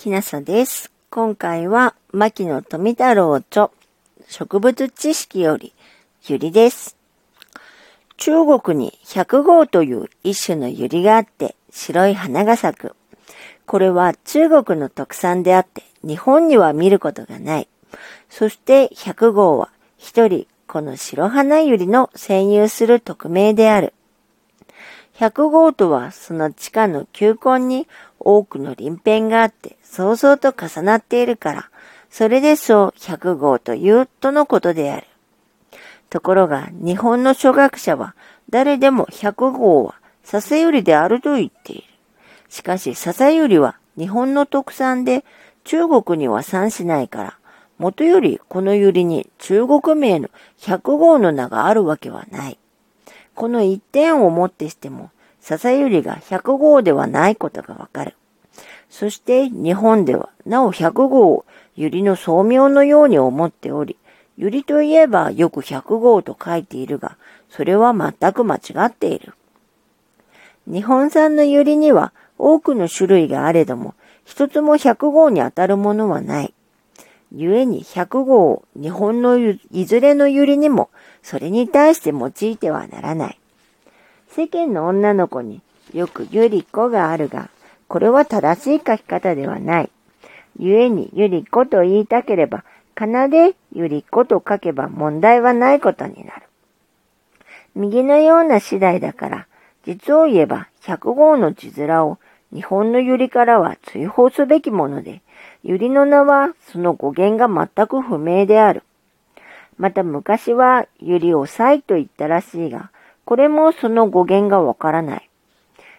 きなさです。今回は、牧野富太郎著、植物知識より、ゆりです。中国に百号という一種のユリがあって、白い花が咲く。これは中国の特産であって、日本には見ることがない。そして百号は一人この白花ユリの占有する特名である。百号とはその地下の球根に多くの鱗片があって想像と重なっているから、それでそう百号というとのことである。ところが日本の初学者は誰でも百号は笹百合であると言っている。しかし笹百合は日本の特産で中国には産しないから、もとよりこの百合に中国名の百号の名があるわけはない。この一点をもってしても、笹百合が百号ではないことがわかる。そして日本ではなお百号を百合の創名のように思っており、百合といえばよく百号と書いているが、それは全く間違っている。日本産の百合には多くの種類があれども、一つも百号に当たるものはない。故に百号を日本のいずれの百合にもそれに対して用いてはならない。世間の女の子によくゆり子があるが、これは正しい書き方ではない。故にゆり子と言いたければ、かなでゆり子と書けば問題はないことになる。右のような次第だから、実を言えば百号の字面を日本のゆりからは追放すべきもので、ゆりの名はその語源が全く不明である。また昔はゆりをサイと言ったらしいが、これもその語源がわからない。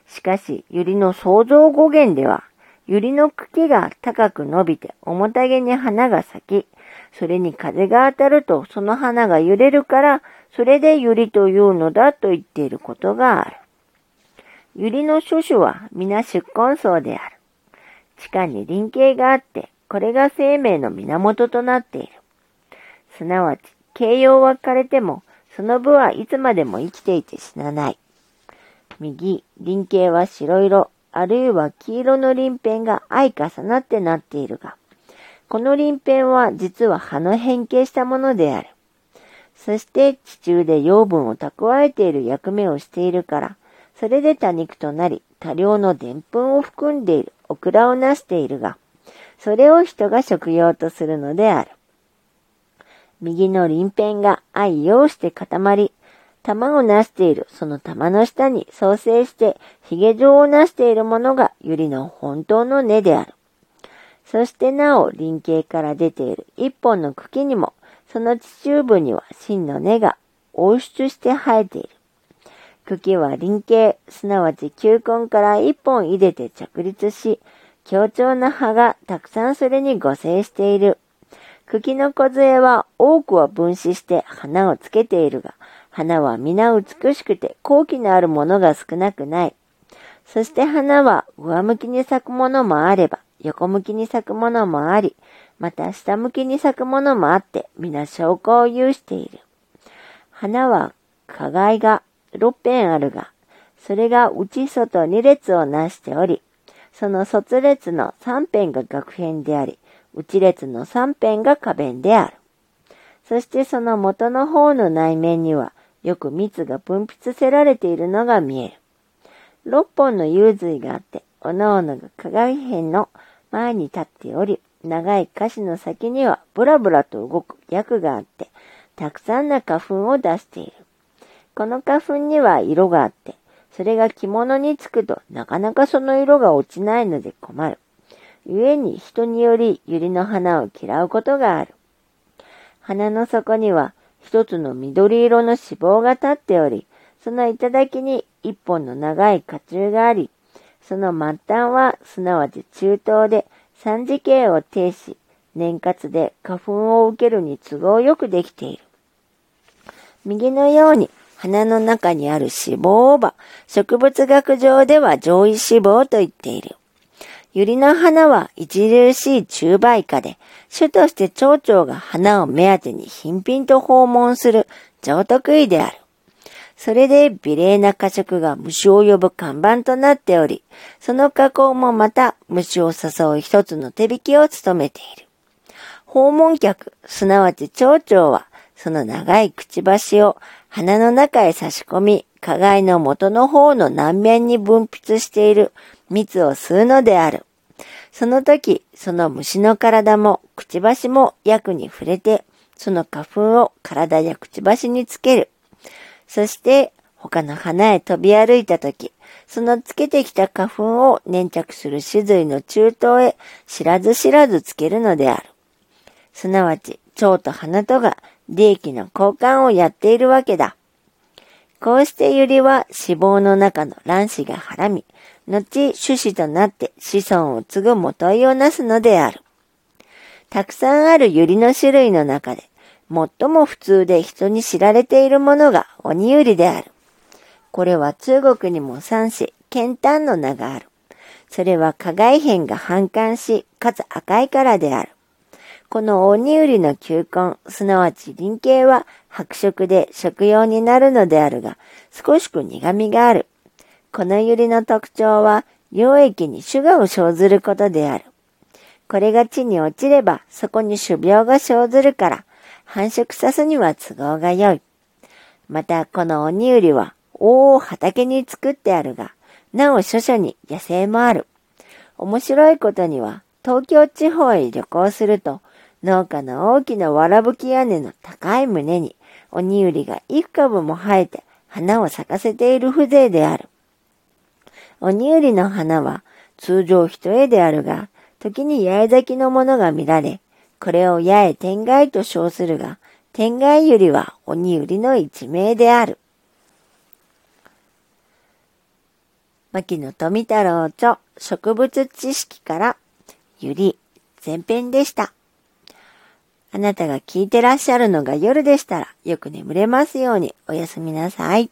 しかし、ユリの創造語源では、ユリの茎が高く伸びて重たげに花が咲き、それに風が当たるとその花が揺れるから、それでユリというのだと言っていることがある。ユリの諸種は皆出根層である。地下に輪形があって、これが生命の源となっている。すなわち、形容は枯れても、その部はいつまでも生きていて死なない。右、輪形は白色、あるいは黄色の鱗片が相重なってなっているが、この鱗片は実は葉の変形したものである。そして地中で養分を蓄えている役目をしているから、それで多肉となり、多量の澱粉を含んでいるオクラをなしているが、それを人が食用とするのである。右の鱗片が愛用して固まり、玉をなしているその玉の下に創生して髭状をなしているものが百合の本当の根である。そしてなお輪形から出ている一本の茎にもその地中部には真の根が応出して生えている。茎は輪形、すなわち球根から一本入れて着立し、強調な葉がたくさんそれに互生している。茎の梢は多くは分子して花をつけているが、花は皆美しくて高貴のあるものが少なくない。そして花は上向きに咲くものもあれば、横向きに咲くものもあり、また下向きに咲くものもあって、皆証拠を有している。花は花外が6辺あるが、それが内外2列をなしており、その卒列の3辺が学辺であり、内列の三辺が花弁である。そしてその元の方の内面にはよく蜜が分泌せられているのが見える。六本の幽髄があって、おのおのが鏡辺の前に立っており、長い歌詞の先にはブラブラと動く薬があって、たくさんの花粉を出している。この花粉には色があって、それが着物につくとなかなかその色が落ちないので困る。故に人により百合の花を嫌うことがある。花の底には一つの緑色の脂肪が立っており、その頂に一本の長い花柱があり、その末端はすなわち中東で三次形を呈し、年活で花粉を受けるに都合よくできている。右のように花の中にある脂肪をば、植物学上では上位脂肪と言っている。百合の花は著しい中売花で、主として蝶々が花を目当てに頻々と訪問する上得意である。それで美麗な過食が虫を呼ぶ看板となっており、その加工もまた虫を誘う一つの手引きを務めている。訪問客、すなわち蝶々は、その長いくちばしを鼻の中へ差し込み、花街の元の方の南面に分泌している蜜を吸うのである。その時、その虫の体もくちばしも薬に触れて、その花粉を体やくちばしにつける。そして他の花へ飛び歩いたとき、そのつけてきた花粉を粘着する種髄の中東へ知らず知らずつけるのである。すなわち、蝶と花とが利益の交換をやっているわけだ。こうしてユリは脂肪の中の卵子がはらみ、後種子となって子孫を継ぐ元いをなすのである。たくさんあるユリの種類の中で、最も普通で人に知られているものが鬼売りである。これは中国にも産し、剣丹の名がある。それは加害片が反感し、かつ赤いからである。この鬼売りの球根、すなわち輪形は白色で食用になるのであるが、少しく苦味がある。このユリの特徴は、溶液にシュガを生ずることである。これが地に落ちれば、そこに種苗が生ずるから、繁殖さすには都合が良い。また、この鬼売りは、大畑に作ってあるが、なお諸々に野生もある。面白いことには、東京地方へ旅行すると、農家の大きなわらぶき屋根の高い胸に、鬼売りが幾株も生えて花を咲かせている風情である。鬼売りの花は通常一重であるが、時に八重咲きのものが見られ、これを八重天外と称するが、天外よりは鬼売りの一名である。牧野富太郎著植物知識からゆり前編でした。あなたが聞いてらっしゃるのが夜でしたらよく眠れますようにおやすみなさい。